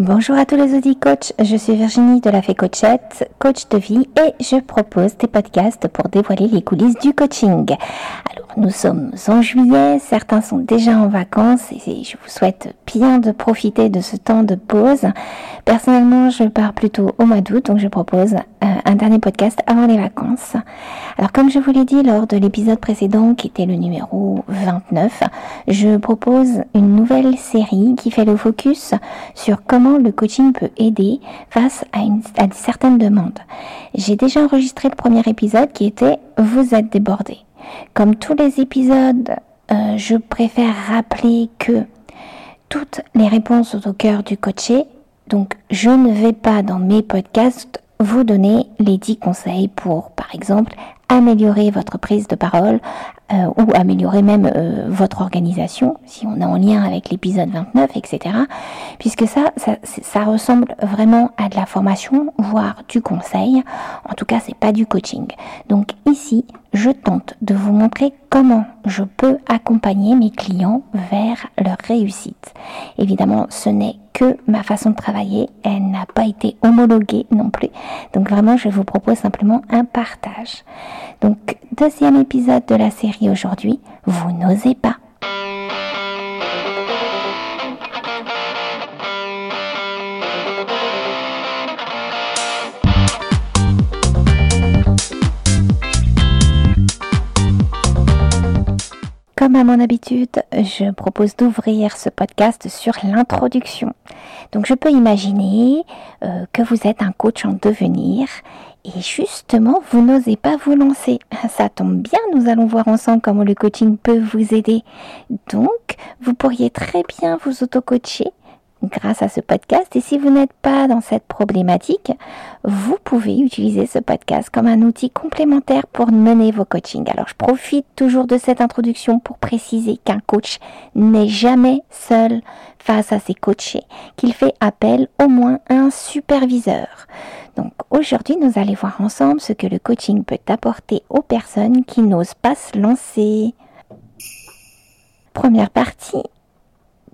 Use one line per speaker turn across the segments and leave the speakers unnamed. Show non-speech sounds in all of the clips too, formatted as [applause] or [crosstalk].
Bonjour à tous les auditeurs coach, je suis Virginie de la Fée Coachette, coach de vie et je propose des podcasts pour dévoiler les coulisses du coaching. Alors nous sommes en juillet, certains sont déjà en vacances et je vous souhaite bien de profiter de ce temps de pause. Personnellement, je pars plutôt au mois d'août, donc je propose euh, un dernier podcast avant les vacances. Alors comme je vous l'ai dit lors de l'épisode précédent qui était le numéro 29, je propose une nouvelle série qui fait le focus sur comment le coaching peut aider face à, certaines demandes. J'ai déjà enregistré le premier épisode qui était Vous êtes débordé. Comme tous les épisodes, euh, je préfère rappeler que toutes les réponses sont au cœur du coaché. Donc, je ne vais pas dans mes podcasts vous donner les 10 conseils pour, par exemple, améliorer votre prise de parole euh, ou améliorer même euh, votre organisation, si on est en lien avec l'épisode 29, etc. Puisque ça, ça, ça, ressemble vraiment à de la formation, voire du conseil. En tout cas, c'est pas du coaching. Donc ici, je tente de vous montrer comment je peux accompagner mes clients vers leur réussite. Évidemment, ce n'est ma façon de travailler, elle n'a pas été homologuée non plus. Donc vraiment, je vous propose simplement un partage. Donc, deuxième épisode de la série aujourd'hui, vous n'osez pas. Comme à mon habitude, je propose d'ouvrir ce podcast sur l'introduction. Donc je peux imaginer euh, que vous êtes un coach en devenir et justement vous n'osez pas vous lancer. [laughs] Ça tombe bien, nous allons voir ensemble comment le coaching peut vous aider. Donc vous pourriez très bien vous auto-coacher grâce à ce podcast. Et si vous n'êtes pas dans cette problématique, vous pouvez utiliser ce podcast comme un outil complémentaire pour mener vos coachings. Alors je profite toujours de cette introduction pour préciser qu'un coach n'est jamais seul face à ses coachés, qu'il fait appel au moins à un superviseur. Donc aujourd'hui, nous allons voir ensemble ce que le coaching peut apporter aux personnes qui n'osent pas se lancer. Première partie,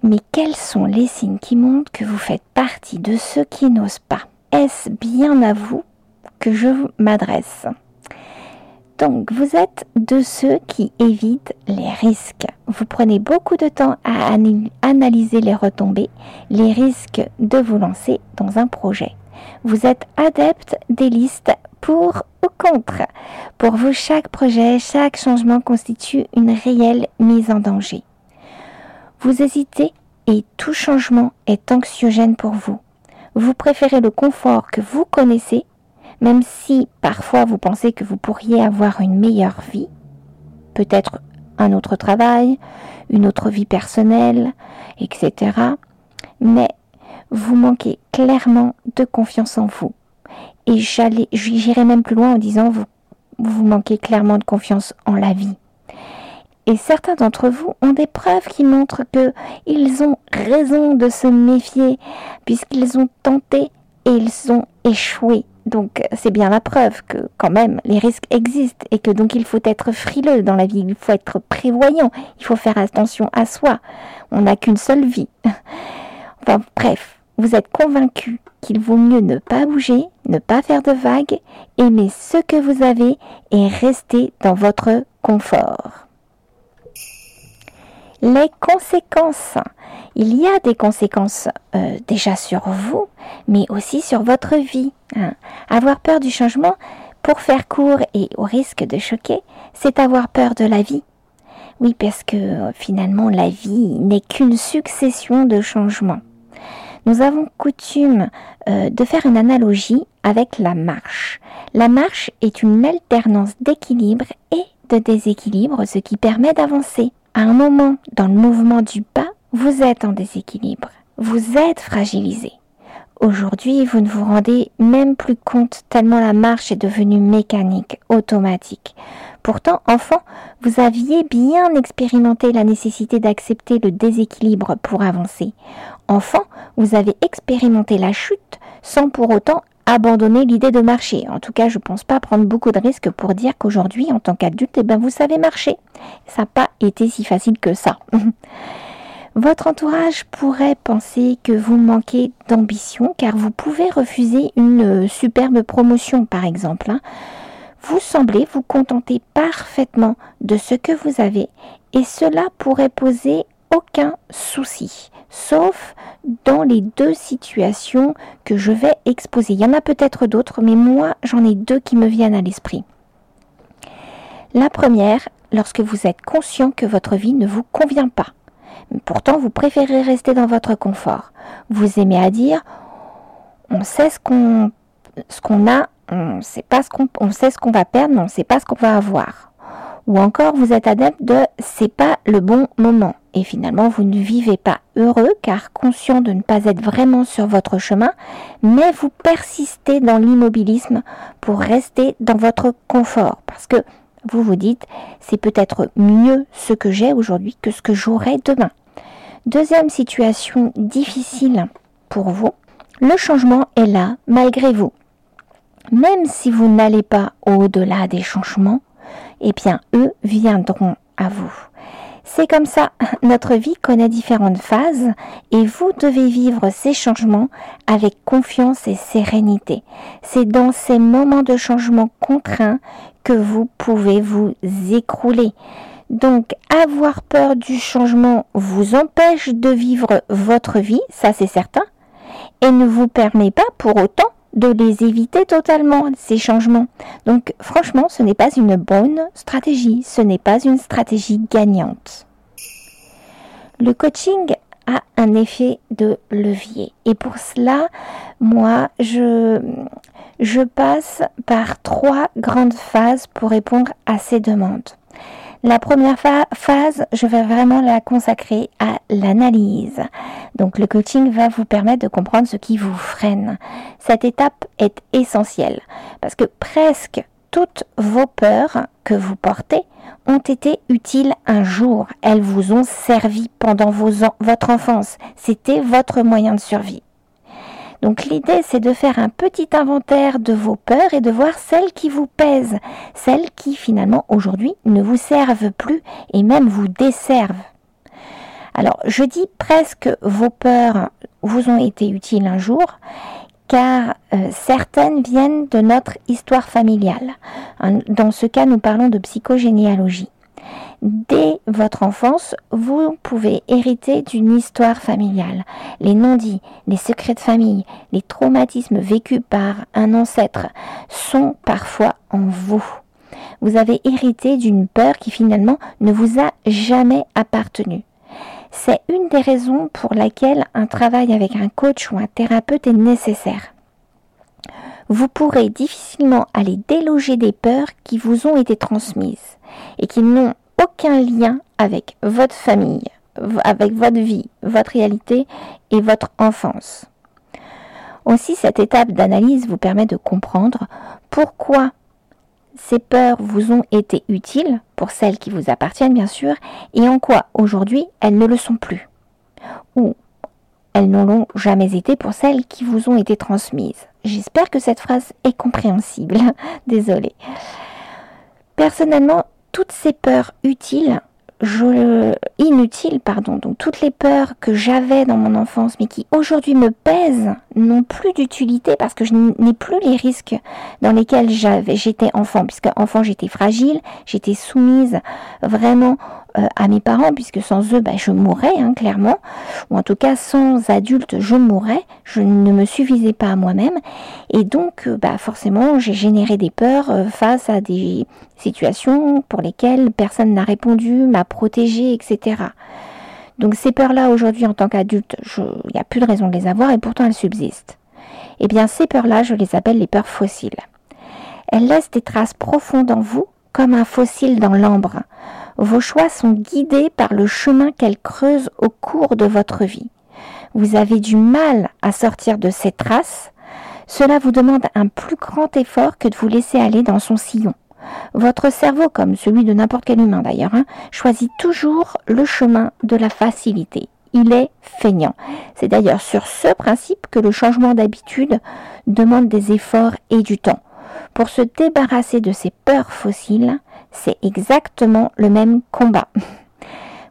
mais quels sont les signes qui montrent que vous faites partie de ceux qui n'osent pas? Est-ce bien à vous que je m'adresse? Donc, vous êtes de ceux qui évitent les risques. Vous prenez beaucoup de temps à analyser les retombées, les risques de vous lancer dans un projet. Vous êtes adepte des listes pour ou contre. Pour vous, chaque projet, chaque changement constitue une réelle mise en danger. Vous hésitez et tout changement est anxiogène pour vous. Vous préférez le confort que vous connaissez, même si parfois vous pensez que vous pourriez avoir une meilleure vie, peut-être un autre travail, une autre vie personnelle, etc. Mais vous manquez clairement de confiance en vous. Et j'irai même plus loin en disant vous, vous manquez clairement de confiance en la vie. Et certains d'entre vous ont des preuves qui montrent qu'ils ont raison de se méfier, puisqu'ils ont tenté et ils ont échoué. Donc c'est bien la preuve que quand même les risques existent et que donc il faut être frileux dans la vie, il faut être prévoyant, il faut faire attention à soi. On n'a qu'une seule vie. [laughs] Enfin bref, vous êtes convaincu qu'il vaut mieux ne pas bouger, ne pas faire de vagues, aimer ce que vous avez et rester dans votre confort les conséquences. Il y a des conséquences euh, déjà sur vous, mais aussi sur votre vie. Hein. Avoir peur du changement, pour faire court et au risque de choquer, c'est avoir peur de la vie. Oui, parce que euh, finalement, la vie n'est qu'une succession de changements. Nous avons coutume euh, de faire une analogie avec la marche. La marche est une alternance d'équilibre et de déséquilibre, ce qui permet d'avancer. À un moment dans le mouvement du pas, vous êtes en déséquilibre, vous êtes fragilisé. Aujourd'hui, vous ne vous rendez même plus compte tellement la marche est devenue mécanique, automatique. Pourtant, enfant, vous aviez bien expérimenté la nécessité d'accepter le déséquilibre pour avancer. Enfant, vous avez expérimenté la chute sans pour autant abandonner l'idée de marcher. En tout cas, je ne pense pas prendre beaucoup de risques pour dire qu'aujourd'hui, en tant qu'adulte, eh ben, vous savez marcher. Ça n'a pas été si facile que ça. [laughs] Votre entourage pourrait penser que vous manquez d'ambition car vous pouvez refuser une superbe promotion par exemple. Hein. Vous semblez vous contenter parfaitement de ce que vous avez et cela pourrait poser aucun souci, sauf dans les deux situations que je vais exposer. Il y en a peut-être d'autres, mais moi j'en ai deux qui me viennent à l'esprit. La première, lorsque vous êtes conscient que votre vie ne vous convient pas. Pourtant, vous préférez rester dans votre confort. Vous aimez à dire, on sait ce qu'on a, on sait pas ce qu'on on sait ce qu'on va perdre, mais on ne sait pas ce qu'on va avoir. Ou encore, vous êtes adepte de c'est pas le bon moment. Et finalement, vous ne vivez pas heureux car conscient de ne pas être vraiment sur votre chemin, mais vous persistez dans l'immobilisme pour rester dans votre confort. Parce que vous vous dites, c'est peut-être mieux ce que j'ai aujourd'hui que ce que j'aurai demain. Deuxième situation difficile pour vous, le changement est là malgré vous. Même si vous n'allez pas au-delà des changements, eh bien eux viendront à vous. C'est comme ça, [laughs] notre vie connaît différentes phases et vous devez vivre ces changements avec confiance et sérénité. C'est dans ces moments de changement contraints que vous pouvez vous écrouler. Donc avoir peur du changement vous empêche de vivre votre vie, ça c'est certain, et ne vous permet pas pour autant de les éviter totalement, ces changements. Donc franchement, ce n'est pas une bonne stratégie, ce n'est pas une stratégie gagnante. Le coaching a un effet de levier. Et pour cela, moi, je, passe par trois grandes phases pour répondre à ces demandes. La première phase, je vais vraiment la consacrer à l'analyse. Donc le coaching va vous permettre de comprendre ce qui vous freine. Cette étape est essentielle parce que presque toutes vos peurs que vous portez ont été utiles un jour. Elles vous ont servi pendant votre enfance. C'était votre moyen de survie. Donc l'idée, c'est de faire un petit inventaire de vos peurs et de voir celles qui vous pèsent, celles qui finalement aujourd'hui ne vous servent plus et même vous desservent. Alors je dis presque vos peurs vous ont été utiles un jour car euh, certaines viennent de notre histoire familiale. Dans ce cas, nous parlons de psychogénéalogie. Dès votre enfance, vous pouvez hériter d'une histoire familiale. Les non-dits, les secrets de famille, les traumatismes vécus par un ancêtre sont parfois en vous. Vous avez hérité d'une peur qui finalement ne vous a jamais appartenu. C'est une des raisons pour laquelle un travail avec un coach ou un thérapeute est nécessaire. Vous pourrez difficilement aller déloger des peurs qui vous ont été transmises et qui n'ont aucun lien avec votre famille, avec votre vie, votre réalité et votre enfance. Aussi, cette étape d'analyse vous permet de comprendre pourquoi ces peurs vous ont été utiles, pour celles qui vous appartiennent bien sûr, et en quoi aujourd'hui elles ne le sont plus. Ou elles ne l'ont jamais été pour celles qui vous ont été transmises. J'espère que cette phrase est compréhensible. [laughs] Désolée. Personnellement, toutes ces peurs utiles, inutiles, pardon, donc toutes les peurs que j'avais dans mon enfance, mais qui aujourd'hui me pèsent, n'ont plus d'utilité parce que je n'ai plus les risques dans lesquels j'avais, j'étais enfant, puisque enfant j'étais fragile, j'étais soumise vraiment euh, à mes parents, puisque sans eux, bah, je mourrais, hein, clairement, ou en tout cas sans adultes, je mourrais, je ne me suffisais pas à moi-même, et donc, euh, bah, forcément, j'ai généré des peurs euh, face à des situations pour lesquelles personne n'a répondu, m'a protégé, etc. Donc ces peurs-là, aujourd'hui, en tant qu'adulte, il n'y a plus de raison de les avoir, et pourtant elles subsistent. Eh bien, ces peurs-là, je les appelle les peurs fossiles. Elles laissent des traces profondes en vous, comme un fossile dans l'ambre. Vos choix sont guidés par le chemin qu'elles creusent au cours de votre vie. Vous avez du mal à sortir de ces traces. Cela vous demande un plus grand effort que de vous laisser aller dans son sillon. Votre cerveau, comme celui de n'importe quel humain d'ailleurs, hein, choisit toujours le chemin de la facilité. Il est feignant. C'est d'ailleurs sur ce principe que le changement d'habitude demande des efforts et du temps. Pour se débarrasser de ces peurs fossiles, c'est exactement le même combat. [laughs]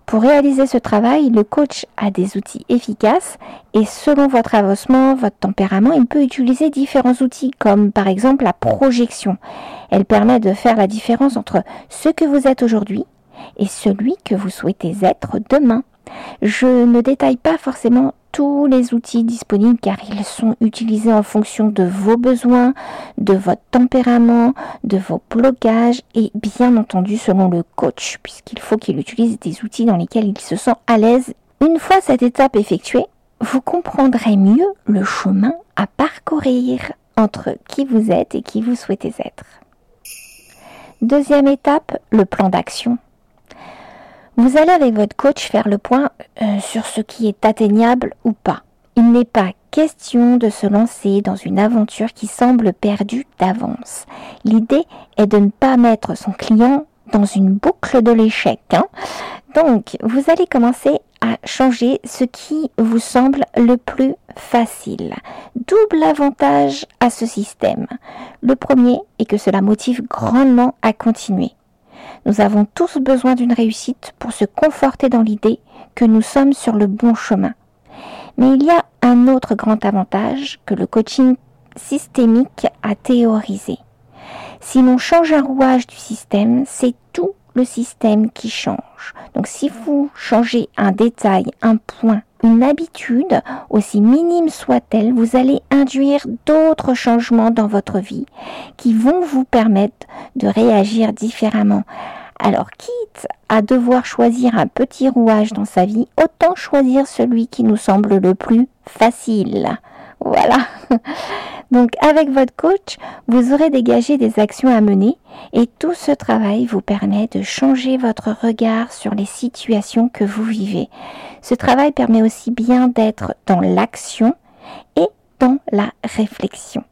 Pour réaliser ce travail, le coach a des outils efficaces et selon votre avancement, votre tempérament, il peut utiliser différents outils comme par exemple la projection. Elle permet de faire la différence entre ce que vous êtes aujourd'hui et celui que vous souhaitez être demain. Je ne détaille pas forcément tous les outils disponibles car ils sont utilisés en fonction de vos besoins, de votre tempérament, de vos blocages et bien entendu selon le coach puisqu'il faut qu'il utilise des outils dans lesquels il se sent à l'aise. Une fois cette étape effectuée, vous comprendrez mieux le chemin à parcourir entre qui vous êtes et qui vous souhaitez être. Deuxième étape, le plan d'action. Vous allez avec votre coach faire le point euh, sur ce qui est atteignable ou pas. Il n'est pas question de se lancer dans une aventure qui semble perdue d'avance. L'idée est de ne pas mettre son client dans une boucle de l'échec. Hein. Donc, vous allez commencer à changer ce qui vous semble le plus facile. Double avantage à ce système. Le premier est que cela motive grandement à continuer. Nous avons tous besoin d'une réussite pour se conforter dans l'idée que nous sommes sur le bon chemin. Mais il y a un autre grand avantage que le coaching systémique a théorisé. Si l'on change un rouage du système, c'est tout le système qui change. Donc si vous changez un détail, un point, une habitude, aussi minime soit-elle, vous allez induire d'autres changements dans votre vie qui vont vous permettre de réagir différemment. Alors, quitte à devoir choisir un petit rouage dans sa vie, autant choisir celui qui nous semble le plus facile. Voilà. [laughs] Donc avec votre coach, vous aurez dégagé des actions à mener et tout ce travail vous permet de changer votre regard sur les situations que vous vivez. Ce travail permet aussi bien d'être dans l'action et dans la réflexion.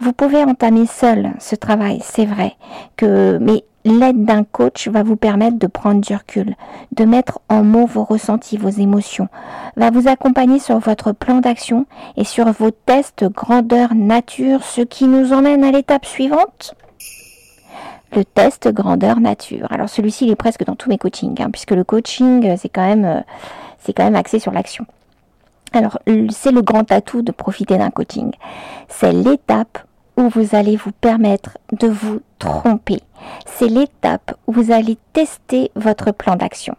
Vous pouvez entamer seul ce travail, c'est vrai, que mais l'aide d'un coach va vous permettre de prendre du recul, de mettre en mots vos ressentis, vos émotions, va vous accompagner sur votre plan d'action et sur vos tests grandeur nature, ce qui nous emmène à l'étape suivante. Le test grandeur nature. Alors celui-ci il est presque dans tous mes coachings, hein, puisque le coaching c'est quand même euh, c'est quand même axé sur l'action. Alors c'est le grand atout de profiter d'un coaching. C'est l'étape où vous allez vous permettre de vous tromper. C'est l'étape où vous allez tester votre plan d'action.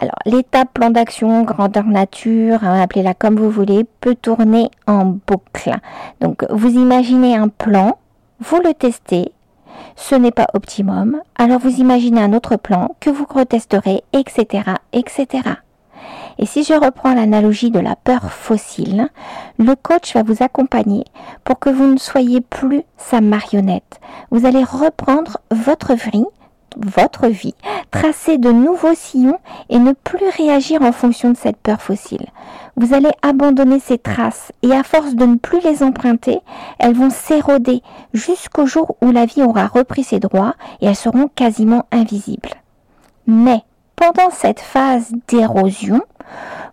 Alors, l'étape plan d'action, grandeur nature, hein, appelez-la comme vous voulez, peut tourner en boucle. Donc, vous imaginez un plan, vous le testez, ce n'est pas optimum, alors vous imaginez un autre plan que vous retesterez, etc., etc. Et si je reprends l'analogie de la peur fossile, le coach va vous accompagner pour que vous ne soyez plus sa marionnette. Vous allez reprendre votre vie, tracer de nouveaux sillons et ne plus réagir en fonction de cette peur fossile. Vous allez abandonner ces traces et à force de ne plus les emprunter, elles vont s'éroder jusqu'au jour où la vie aura repris ses droits et elles seront quasiment invisibles. Mais pendant cette phase d'érosion,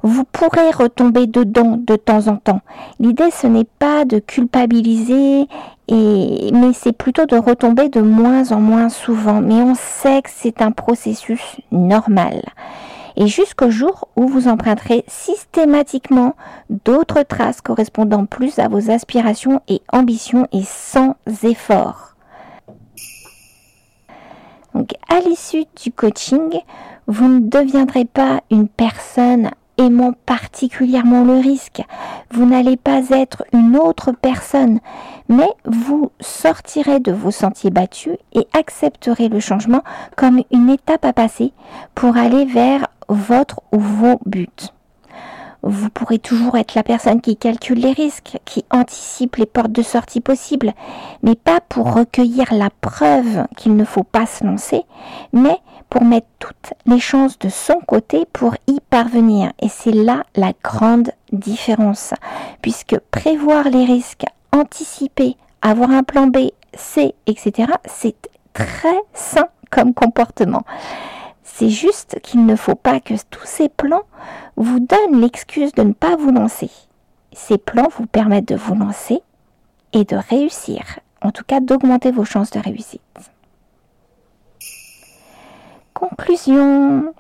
vous pourrez retomber dedans de temps en temps. L'idée, ce n'est pas de culpabiliser, et, mais c'est plutôt de retomber de moins en moins souvent. Mais on sait que c'est un processus normal. Et jusqu'au jour où vous emprunterez systématiquement d'autres traces correspondant plus à vos aspirations et ambitions et sans effort. Donc, à l'issue du coaching, vous ne deviendrez pas une personne aimant particulièrement le risque. Vous n'allez pas être une autre personne, mais vous sortirez de vos sentiers battus et accepterez le changement comme une étape à passer pour aller vers votre ou vos buts. Vous pourrez toujours être la personne qui calcule les risques, qui anticipe les portes de sortie possibles, mais pas pour recueillir la preuve qu'il ne faut pas se lancer, mais pour mettre toutes les chances de son côté pour y parvenir. Et c'est là la grande différence, puisque prévoir les risques, anticiper, avoir un plan B, C, etc., c'est très sain comme comportement. C'est juste qu'il ne faut pas que tous ces plans vous donnent l'excuse de ne pas vous lancer. Ces plans vous permettent de vous lancer et de réussir, en tout cas d'augmenter vos chances de réussite. Conclusion.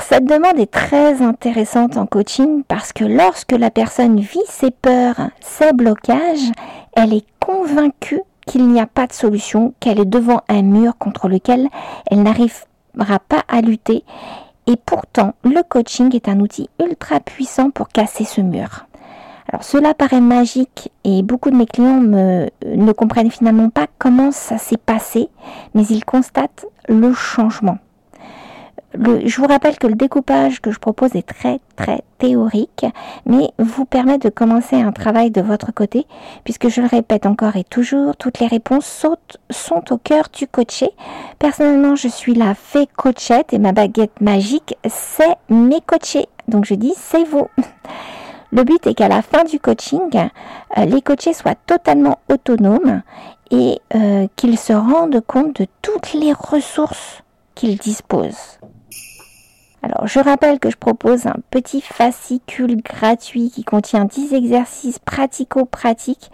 Cette demande est très intéressante en coaching parce que lorsque la personne vit ses peurs, ses blocages, elle est convaincue qu'il n'y a pas de solution, qu'elle est devant un mur contre lequel elle n'arrivera pas à lutter. Et pourtant, le coaching est un outil ultra puissant pour casser ce mur. Alors cela paraît magique et beaucoup de mes clients ne comprennent finalement pas comment ça s'est passé, mais ils constatent le changement je vous rappelle que le découpage que je propose est très très théorique, mais vous permet de commencer un travail de votre côté, puisque je le répète encore et toujours, toutes les réponses sont, au cœur du coaché. Personnellement, je suis la fée coachette et ma baguette magique, c'est mes coachés. Donc je dis, c'est vous. [laughs] Le but est qu'à la fin du coaching, euh, les coachés soient totalement autonomes et euh, qu'ils se rendent compte de toutes les ressources qu'ils disposent. Alors, je rappelle que je propose un petit fascicule gratuit qui contient 10 exercices pratico-pratiques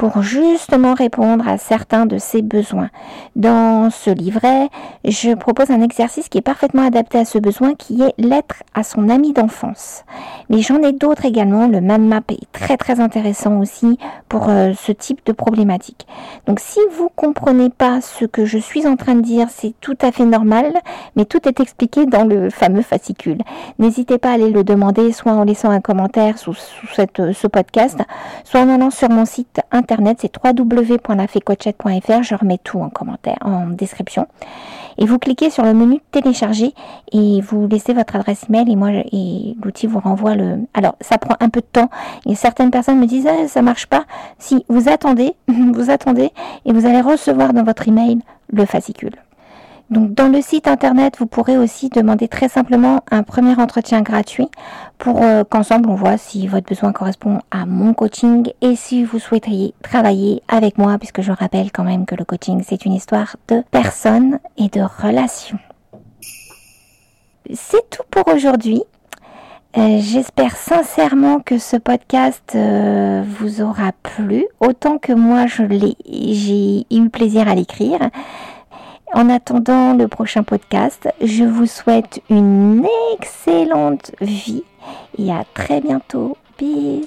pour justement répondre à certains de ses besoins. Dans ce livret, je propose un exercice qui est parfaitement adapté à ce besoin qui est l'être à son ami d'enfance. Mais j'en ai d'autres également. Le man map est très très intéressant aussi pour euh, ce type de problématique. Donc si vous comprenez pas ce que je suis en train de dire, c'est tout à fait normal, mais tout est expliqué dans le fameux fascicule. N'hésitez pas à aller le demander, soit en laissant un commentaire sous, cette, ce podcast, soit en allant sur mon site internet c'est www.lafécochette.fr. Je remets tout en commentaire, en description. Et vous cliquez sur le menu télécharger et vous laissez votre adresse email et moi et l'outil vous renvoie le. Alors ça prend un peu de temps et certaines personnes me disent ah, ça marche pas. Si vous attendez, [laughs] vous attendez et vous allez recevoir dans votre email le fascicule. Donc dans le site internet, vous pourrez aussi demander très simplement un premier entretien gratuit pour euh, qu'ensemble on voit si votre besoin correspond à mon coaching et si vous souhaiteriez travailler avec moi, puisque je rappelle quand même que le coaching c'est une histoire de personnes et de relations. C'est tout pour aujourd'hui. Euh, j'espère sincèrement que ce podcast euh, vous aura plu, autant que moi je l'ai, j'ai eu plaisir à l'écrire. En attendant le prochain podcast, je vous souhaite une excellente vie et à très bientôt. Peace.